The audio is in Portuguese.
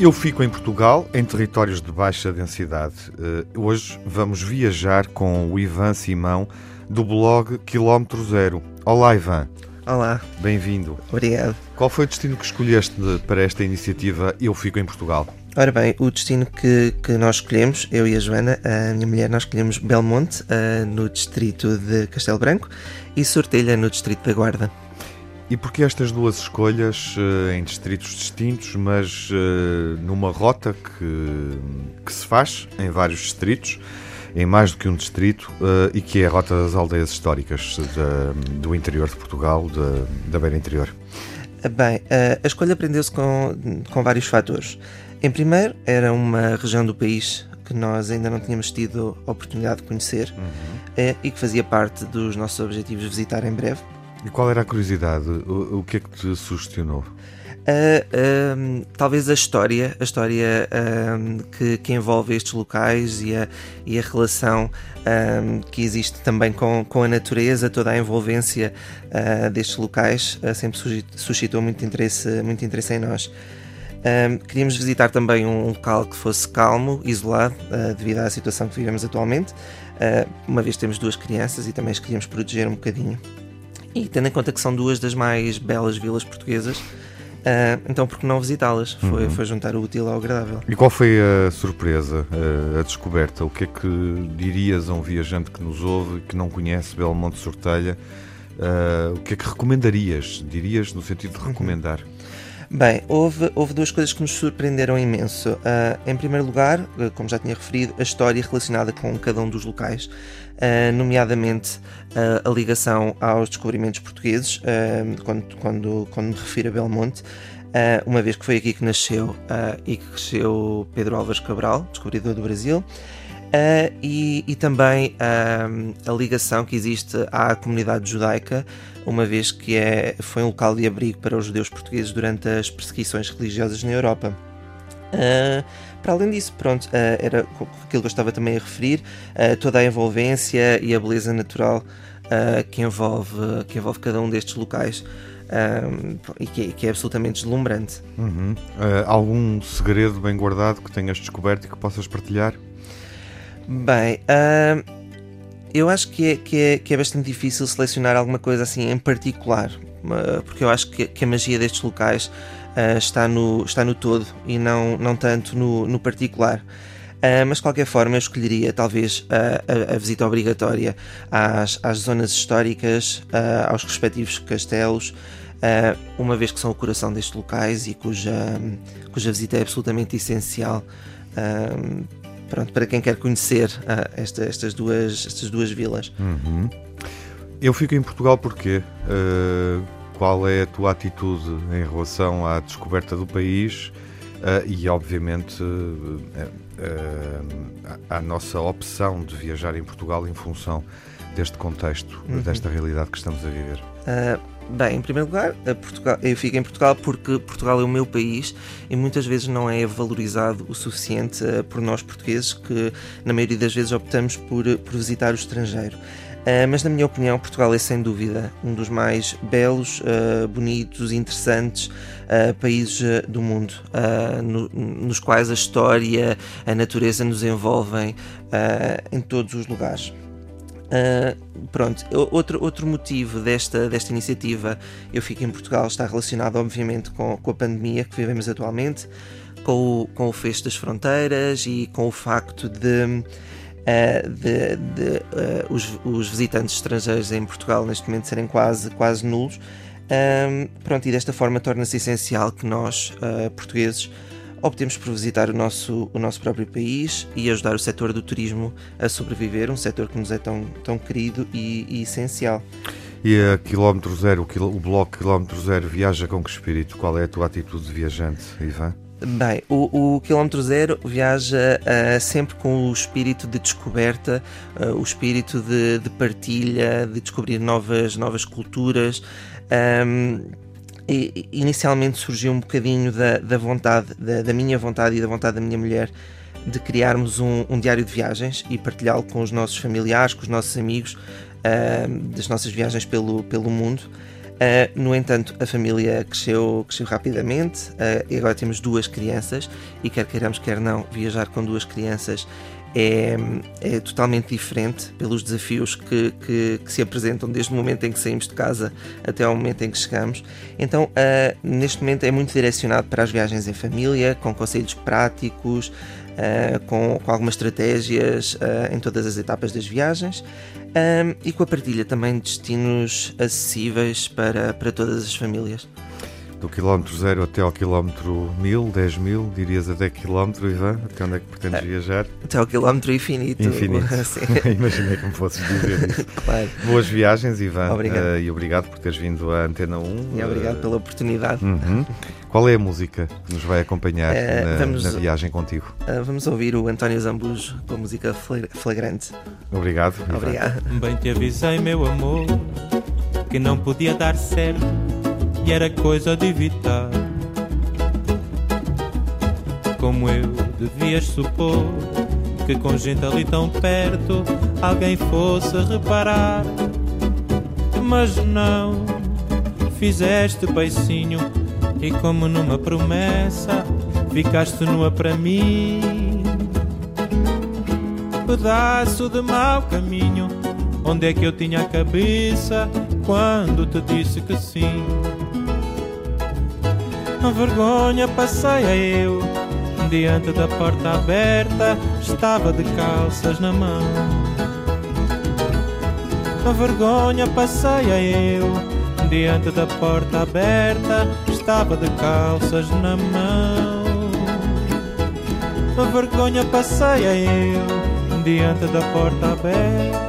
Eu fico em Portugal, em territórios de baixa densidade. Uh, hoje vamos viajar com o Ivan Simão, do blog Quilómetro Zero. Olá, Ivan. Olá. Bem-vindo. Obrigado. Qual foi o destino que escolheste para esta iniciativa Eu Fico em Portugal? Ora bem, o destino que, que nós escolhemos, eu e a Joana, a minha mulher, nós escolhemos Belmonte, uh, no distrito de Castelo Branco, e Sortelha, no distrito da Guarda. E porquê estas duas escolhas uh, em distritos distintos, mas uh, numa rota que, que se faz em vários distritos, em mais do que um distrito, uh, e que é a rota das aldeias históricas do interior de Portugal, da beira interior? Bem, a escolha prendeu-se com, com vários fatores. Em primeiro, era uma região do país que nós ainda não tínhamos tido a oportunidade de conhecer uhum. e que fazia parte dos nossos objetivos de visitar em breve. E qual era a curiosidade? O, o que é que te sugestionou? Uh, uh, talvez a história, a história uh, que, que, envolve estes locais e a, e a relação que existe também com, com a natureza, toda a envolvência ah, destes locais ah, sempre suscitou muito interesse, muito interesse em nós. queríamos visitar também um local que fosse calmo, isolado, devido à situação que vivemos atualmente, uma vez temos duas crianças e também as queríamos proteger um bocadinho. E tendo em conta que são duas das mais belas vilas portuguesas, Uh, então, por que não visitá-las? Foi, uhum. foi juntar o útil ao agradável. E qual foi a surpresa, a, a, descoberta? O que é que dirias a um viajante que nos ouve e que não conhece Belmonte Sortelha? Uh, o que é que recomendarias? Dirias no sentido de recomendar? Uhum. Bem, houve, houve duas coisas que nos surpreenderam imenso. Uh, em primeiro lugar, uh, como já tinha referido, a história relacionada com cada um dos locais, uh, nomeadamente a ligação aos descobrimentos portugueses, quando, quando, quando me refiro a Belmonte. Uh, uma vez que foi aqui que nasceu uh, e que cresceu Pedro Álvares Cabral, descobridor do Brasil, uh, e, e, também a ligação que existe à comunidade judaica, uma vez que é, foi um local de abrigo para os judeus portugueses durante as perseguições religiosas na Europa. para além disso, pronto, era aquilo que eu estava também a referir, toda a envolvência e a beleza natural que, envolve, que envolve cada um destes locais um, e que, que, é absolutamente deslumbrante. Uhum. Uh, algum segredo bem guardado que tenhas descoberto e que possas partilhar? Bem, uh, eu acho que é, que, é, que é bastante difícil selecionar alguma coisa assim em particular, uh, porque eu acho que, que, a magia destes locais está, no, está no todo e não, não tanto no, no particular. Uh, mas de qualquer forma eu escolheria talvez a, a, a visita obrigatória às, às zonas históricas, uh, aos respectivos castelos, uh, uma vez que são o coração destes locais e cuja, cuja visita é absolutamente essencial. Pronto, para quem quer conhecer esta, estas, duas, estas duas vilas. Uhum. Eu fico em Portugal porque qual é a tua atitude em relação à descoberta do país? Uh, e obviamente uh, uh, a, a, nossa opção de viajar em Portugal em função deste contexto, uhum. desta realidade que estamos a viver. Bem, em primeiro lugar, Portugal, eu fico em Portugal porque Portugal é o meu país e muitas vezes não é valorizado o suficiente por nós portugueses que na maioria das vezes optamos por, por visitar o estrangeiro. Uh, mas, na minha opinião, Portugal é sem dúvida um dos mais belos, uh, bonitos, interessantes uh, países do mundo, no, nos quais a história, a natureza nos envolvem em todos os lugares. Pronto, outro, outro motivo desta, desta iniciativa Eu Fico em Portugal está relacionado, obviamente, com, com a pandemia que vivemos atualmente, com o, com o fecho das fronteiras e com o facto de uh, de, de uh, os, os, visitantes estrangeiros em Portugal neste momento serem quase, quase nulos. Pronto, e desta forma torna-se essencial que nós, uh, portugueses, optemos por visitar o nosso, o nosso próprio país e ajudar o setor do turismo a sobreviver, um setor que nos é tão, tão querido e, e essencial. E a quilómetro zero, o bloco quilómetro zero viaja com que espírito? Qual é a tua atitude de viajante, Ivan? Bem, o, o quilómetro zero viaja uh, sempre com o espírito de descoberta, uh, o espírito de, de, partilha, de descobrir novas, novas culturas. Um, e, inicialmente surgiu um bocadinho da, da vontade, da, da, minha vontade e da vontade da minha mulher de criarmos um, um diário de viagens e partilhá-lo com os nossos familiares, com os nossos amigos, uh, das nossas viagens pelo, pelo mundo. Uh, no entanto, a família cresceu, cresceu rapidamente uh, e agora temos duas crianças e quer queiramos, quer não, viajar com duas crianças é, é totalmente diferente pelos desafios que, que, que, se apresentam desde o momento em que saímos de casa até ao momento em que chegamos. Então, uh, neste momento é muito direcionado para as viagens em família, com conselhos práticos, uh, com, com, algumas estratégias uh, em todas as etapas das viagens e com a partilha também de destinos acessíveis para, para todas as famílias do quilómetro zero até ao quilómetro mil, dez mil, dirias até quilómetro, Ivan? Até onde é que pretendes viajar? Até ao quilómetro infinito. Infinito. Imaginei como fosses dizer isso. claro. Boas viagens, Ivan. Obrigado. Uh, e obrigado por teres vindo à Antena 1. E obrigado uh, pela oportunidade. Uhum. Qual é a música que nos vai acompanhar uh, na, vamos, na, viagem contigo? vamos ouvir o António Zambujo com a música Flagrante. Obrigado. Ivan. Obrigado. Bem te avisei, meu amor, que não podia dar certo e era coisa de evitar. Como eu devias supor que com gente ali tão perto alguém fosse reparar. Mas não, fizeste beicinho e como numa promessa ficaste nua para mim. Pedaço de mau caminho, onde é que eu tinha a cabeça quando te disse que sim? A vergonha passeia eu. Diante da porta aberta Estava de calças na mão. A vergonha passeia eu. Diante da porta aberta Estava de calças na mão. A vergonha passeia eu. Diante da porta aberta